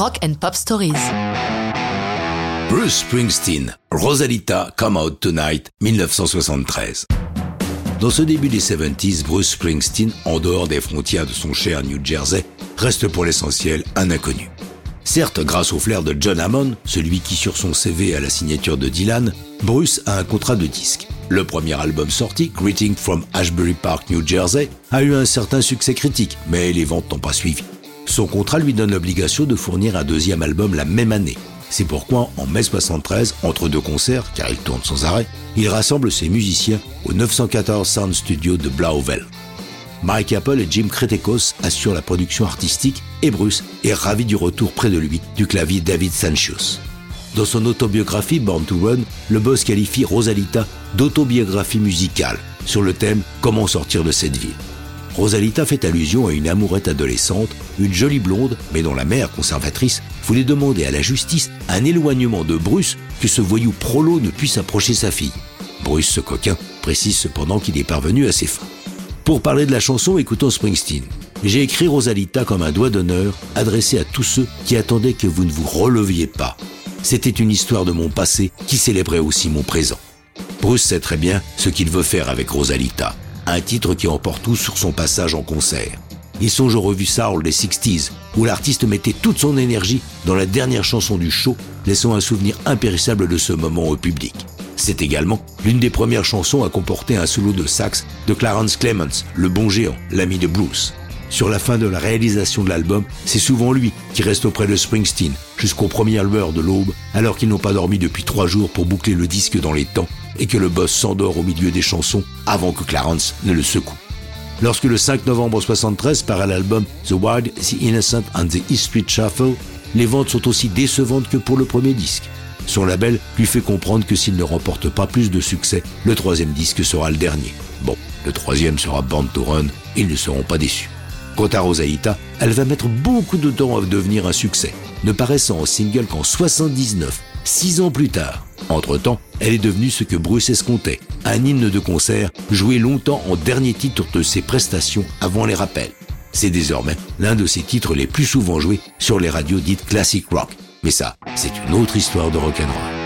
Rock and Pop Stories. Bruce Springsteen, Rosalita, Come Out Tonight, 1973. Dans ce début des 70s, Bruce Springsteen, en dehors des frontières de son cher New Jersey, reste pour l'essentiel un inconnu. Certes, grâce au flair de John Hammond, celui qui sur son CV a la signature de Dylan, Bruce a un contrat de disque. Le premier album sorti, Greeting from Ashbury Park, New Jersey, a eu un certain succès critique, mais les ventes n'ont pas suivi. Son contrat lui donne l'obligation de fournir un deuxième album la même année, c'est pourquoi, en mai 73, entre deux concerts, car il tourne sans arrêt, il rassemble ses musiciens au 914 Sound Studio de Blauvelt. Mike Apple et Jim Kretekos assurent la production artistique et Bruce est ravi du retour près de lui du clavier David Sancious. Dans son autobiographie Born to Run, le boss qualifie Rosalita d'autobiographie musicale sur le thème Comment sortir de cette ville. Rosalita fait allusion à une amourette adolescente, une jolie blonde, mais dont la mère conservatrice voulait demander à la justice un éloignement de Bruce que ce voyou prolo ne puisse approcher sa fille. Bruce, ce coquin, précise cependant qu'il est parvenu à ses fins. Pour parler de la chanson, écoutons Springsteen. J'ai écrit Rosalita comme un doigt d'honneur adressé à tous ceux qui attendaient que vous ne vous releviez pas. C'était une histoire de mon passé qui célébrait aussi mon présent. Bruce sait très bien ce qu'il veut faire avec Rosalita un titre qui emporte tout sur son passage en concert. Il songe aux revues Soul des 60s, où l'artiste mettait toute son énergie dans la dernière chanson du show, laissant un souvenir impérissable de ce moment au public. C'est également l'une des premières chansons à comporter un solo de sax de Clarence Clemens, le bon géant, l'ami de Bruce. Sur la fin de la réalisation de l'album, c'est souvent lui qui reste auprès de Springsteen jusqu'aux premières lueurs de l'aube, alors qu'ils n'ont pas dormi depuis trois jours pour boucler le disque dans les temps et que le boss s'endort au milieu des chansons avant que Clarence ne le secoue. Lorsque le 5 novembre 73 paraît l'album The Wild, The Innocent and the Street Shuffle, les ventes sont aussi décevantes que pour le premier disque. Son label lui fait comprendre que s'il ne remporte pas plus de succès, le troisième disque sera le dernier. Bon, le troisième sera Band to Run, ils ne seront pas déçus. Quant à Rosaïta, elle va mettre beaucoup de temps à devenir un succès, ne paraissant en single qu'en 79, six ans plus tard. Entre-temps, elle est devenue ce que Bruce escomptait, un hymne de concert joué longtemps en dernier titre de ses prestations avant les rappels. C'est désormais l'un de ses titres les plus souvent joués sur les radios dites classic rock. Mais ça, c'est une autre histoire de rock'n'roll.